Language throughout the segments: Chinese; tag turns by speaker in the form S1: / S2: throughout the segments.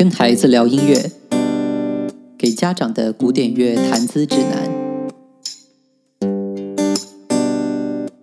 S1: 跟孩子聊音乐，给家长的古典乐谈资指南。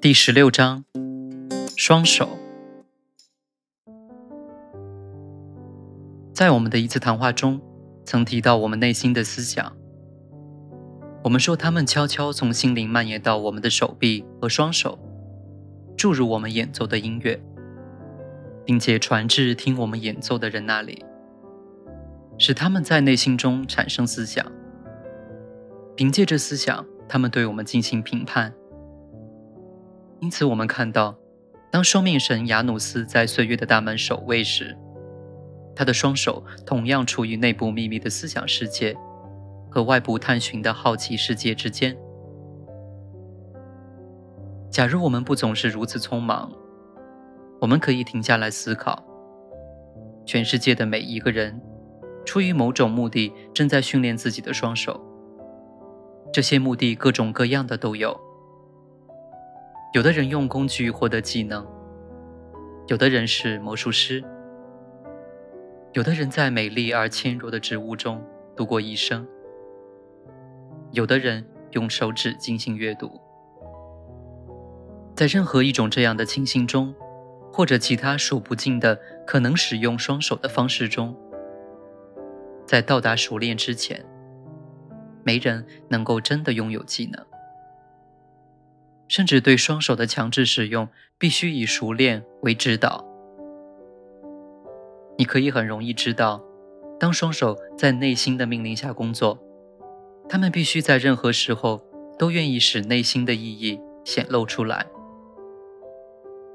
S2: 第十六章：双手。在我们的一次谈话中，曾提到我们内心的思想。我们说，他们悄悄从心灵蔓延到我们的手臂和双手，注入我们演奏的音乐，并且传至听我们演奏的人那里。使他们在内心中产生思想，凭借着思想，他们对我们进行评判。因此，我们看到，当双面神雅努斯在岁月的大门守卫时，他的双手同样处于内部秘密的思想世界和外部探寻的好奇世界之间。假如我们不总是如此匆忙，我们可以停下来思考，全世界的每一个人。出于某种目的，正在训练自己的双手。这些目的各种各样的都有。有的人用工具获得技能，有的人是魔术师，有的人在美丽而纤弱的植物中度过一生，有的人用手指进行阅读。在任何一种这样的情形中，或者其他数不尽的可能使用双手的方式中。在到达熟练之前，没人能够真的拥有技能。甚至对双手的强制使用，必须以熟练为指导。你可以很容易知道，当双手在内心的命令下工作，他们必须在任何时候都愿意使内心的意义显露出来。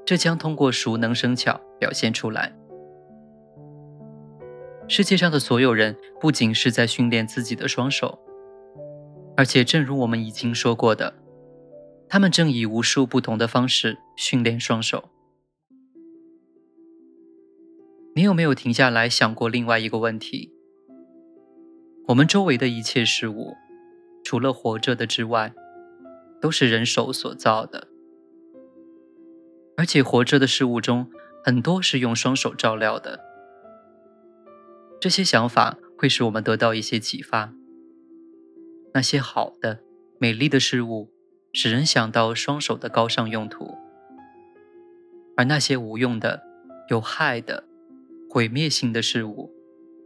S2: 这将通过熟能生巧表现出来。世界上的所有人不仅是在训练自己的双手，而且正如我们已经说过的，他们正以无数不同的方式训练双手。你有没有停下来想过另外一个问题？我们周围的一切事物，除了活着的之外，都是人手所造的，而且活着的事物中很多是用双手照料的。这些想法会使我们得到一些启发。那些好的、美丽的事物，使人想到双手的高尚用途；而那些无用的、有害的、毁灭性的事物，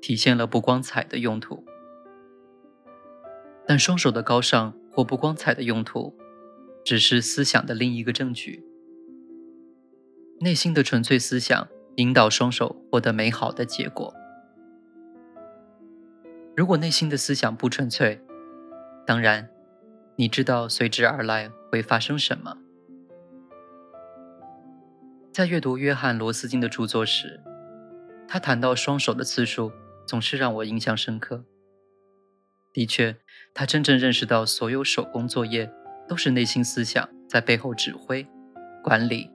S2: 体现了不光彩的用途。但双手的高尚或不光彩的用途，只是思想的另一个证据。内心的纯粹思想引导双手获得美好的结果。如果内心的思想不纯粹，当然，你知道随之而来会发生什么。在阅读约翰·罗斯金的著作时，他谈到双手的次数总是让我印象深刻。的确，他真正认识到所有手工作业都是内心思想在背后指挥、管理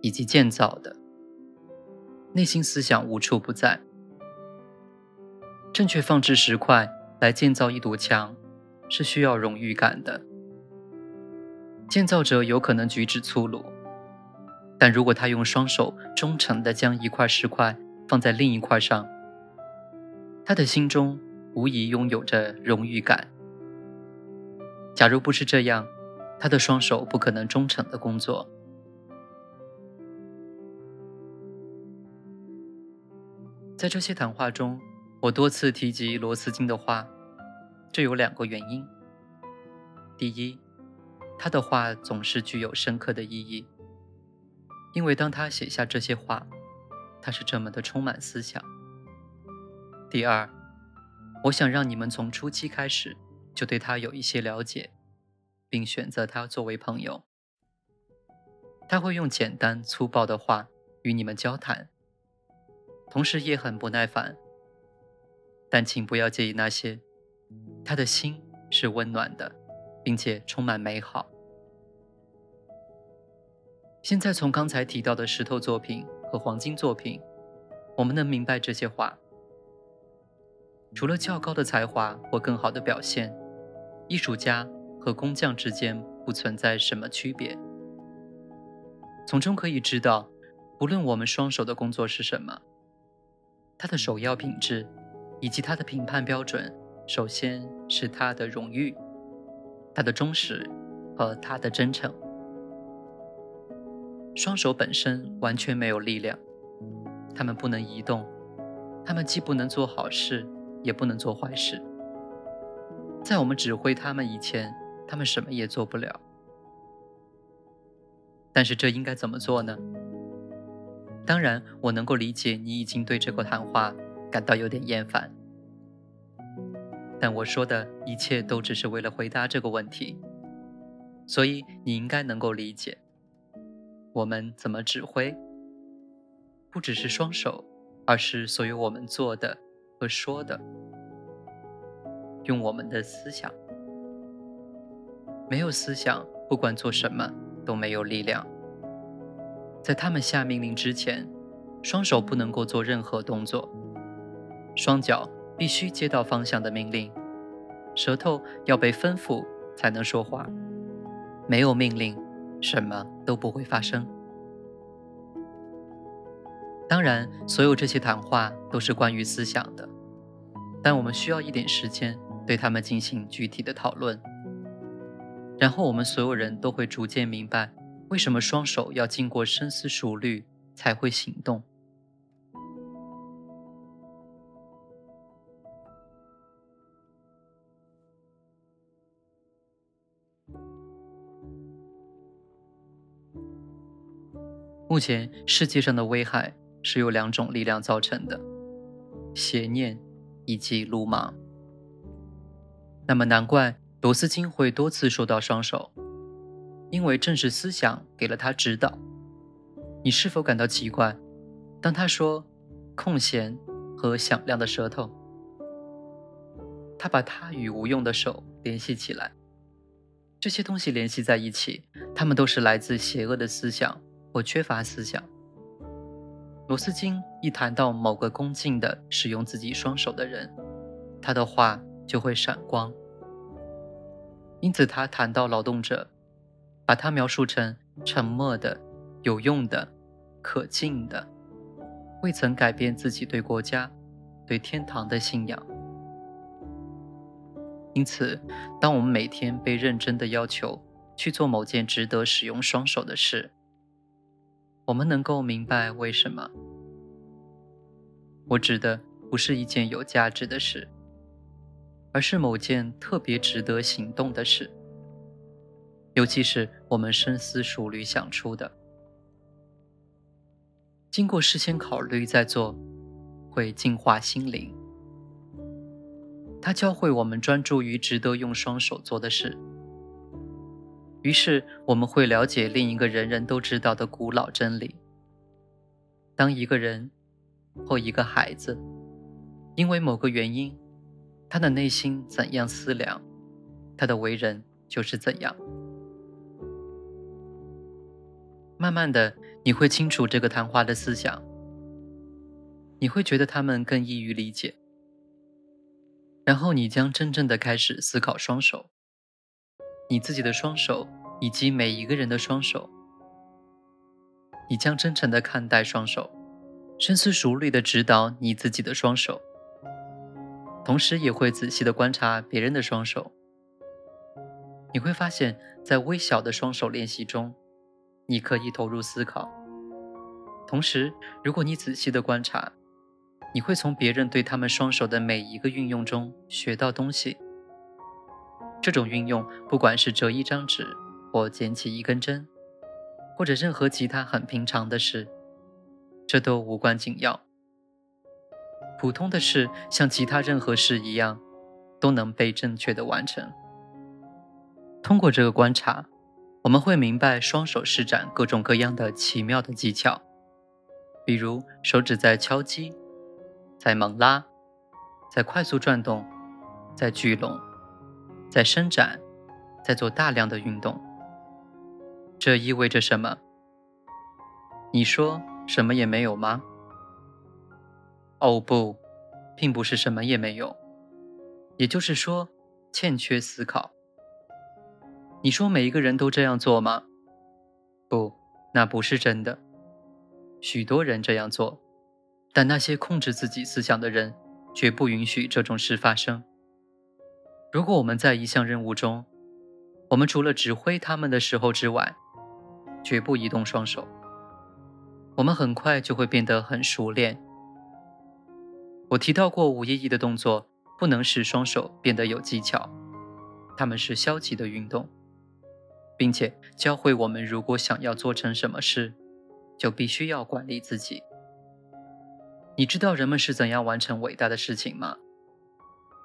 S2: 以及建造的。内心思想无处不在。正确放置石块来建造一堵墙，是需要荣誉感的。建造者有可能举止粗鲁，但如果他用双手忠诚地将一块石块放在另一块上，他的心中无疑拥有着荣誉感。假如不是这样，他的双手不可能忠诚地工作。在这些谈话中。我多次提及罗斯金的话，这有两个原因。第一，他的话总是具有深刻的意义，因为当他写下这些话，他是这么的充满思想。第二，我想让你们从初期开始就对他有一些了解，并选择他作为朋友。他会用简单粗暴的话与你们交谈，同时也很不耐烦。但请不要介意那些，他的心是温暖的，并且充满美好。现在从刚才提到的石头作品和黄金作品，我们能明白这些话。除了较高的才华或更好的表现，艺术家和工匠之间不存在什么区别。从中可以知道，不论我们双手的工作是什么，它的首要品质。以及他的评判标准，首先是他的荣誉、他的忠实和他的真诚。双手本身完全没有力量，他们不能移动，他们既不能做好事，也不能做坏事。在我们指挥他们以前，他们什么也做不了。但是这应该怎么做呢？当然，我能够理解你已经对这个谈话感到有点厌烦，但我说的一切都只是为了回答这个问题，所以你应该能够理解。我们怎么指挥？不只是双手，而是所有我们做的和说的，用我们的思想。没有思想，不管做什么都没有力量。在他们下命令之前，双手不能够做任何动作，双脚必须接到方向的命令，舌头要被吩咐才能说话。没有命令。什么都不会发生。当然，所有这些谈话都是关于思想的，但我们需要一点时间对他们进行具体的讨论。然后，我们所有人都会逐渐明白，为什么双手要经过深思熟虑才会行动。目前世界上的危害是由两种力量造成的：邪念以及鲁莽。那么难怪罗斯金会多次说到双手，因为正是思想给了他指导。你是否感到奇怪？当他说空闲和响亮的舌头，他把他与无用的手联系起来。这些东西联系在一起，它们都是来自邪恶的思想。或缺乏思想。罗斯金一谈到某个恭敬的使用自己双手的人，他的话就会闪光。因此，他谈到劳动者，把他描述成沉默的、有用的、可敬的，未曾改变自己对国家、对天堂的信仰。因此，当我们每天被认真的要求去做某件值得使用双手的事，我们能够明白为什么。我指的不是一件有价值的事，而是某件特别值得行动的事，尤其是我们深思熟虑想出的，经过事先考虑再做，会净化心灵。它教会我们专注于值得用双手做的事。于是我们会了解另一个人人都知道的古老真理：当一个人或一个孩子因为某个原因，他的内心怎样思量，他的为人就是怎样。慢慢的，你会清楚这个谈话的思想，你会觉得他们更易于理解，然后你将真正的开始思考双手。你自己的双手，以及每一个人的双手，你将真诚的看待双手，深思熟虑的指导你自己的双手，同时也会仔细的观察别人的双手。你会发现在微小的双手练习中，你可以投入思考。同时，如果你仔细的观察，你会从别人对他们双手的每一个运用中学到东西。这种运用，不管是折一张纸，或捡起一根针，或者任何其他很平常的事，这都无关紧要。普通的事，像其他任何事一样，都能被正确的完成。通过这个观察，我们会明白双手施展各种各样的奇妙的技巧，比如手指在敲击，在猛拉，在快速转动，在聚拢。在伸展，在做大量的运动。这意味着什么？你说什么也没有吗？哦不，并不是什么也没有。也就是说，欠缺思考。你说每一个人都这样做吗？不，那不是真的。许多人这样做，但那些控制自己思想的人，绝不允许这种事发生。如果我们在一项任务中，我们除了指挥他们的时候之外，绝不移动双手，我们很快就会变得很熟练。我提到过，无意义的动作不能使双手变得有技巧，它们是消极的运动，并且教会我们，如果想要做成什么事，就必须要管理自己。你知道人们是怎样完成伟大的事情吗？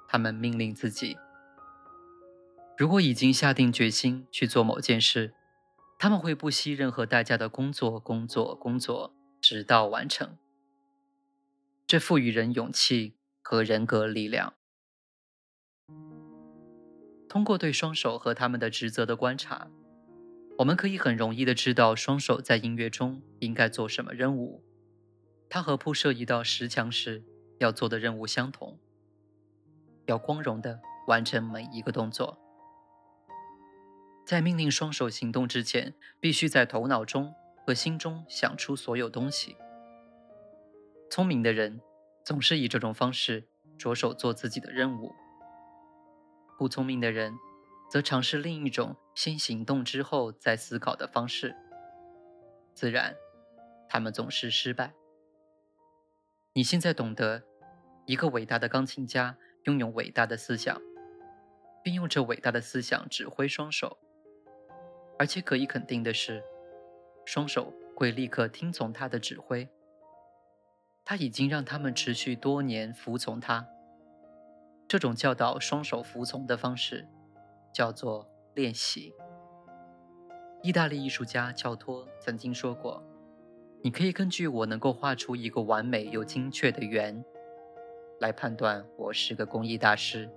S2: 他们命令自己。如果已经下定决心去做某件事，他们会不惜任何代价的工作、工作、工作，直到完成。这赋予人勇气和人格力量。通过对双手和他们的职责的观察，我们可以很容易的知道双手在音乐中应该做什么任务。它和铺设一道石墙时要做的任务相同，要光荣的完成每一个动作。在命令双手行动之前，必须在头脑中和心中想出所有东西。聪明的人总是以这种方式着手做自己的任务，不聪明的人则尝试另一种先行动之后再思考的方式。自然，他们总是失败。你现在懂得，一个伟大的钢琴家拥有伟大的思想，并用这伟大的思想指挥双手。而且可以肯定的是，双手会立刻听从他的指挥。他已经让他们持续多年服从他。这种教导双手服从的方式，叫做练习。意大利艺术家乔托曾经说过：“你可以根据我能够画出一个完美又精确的圆，来判断我是个工艺大师。”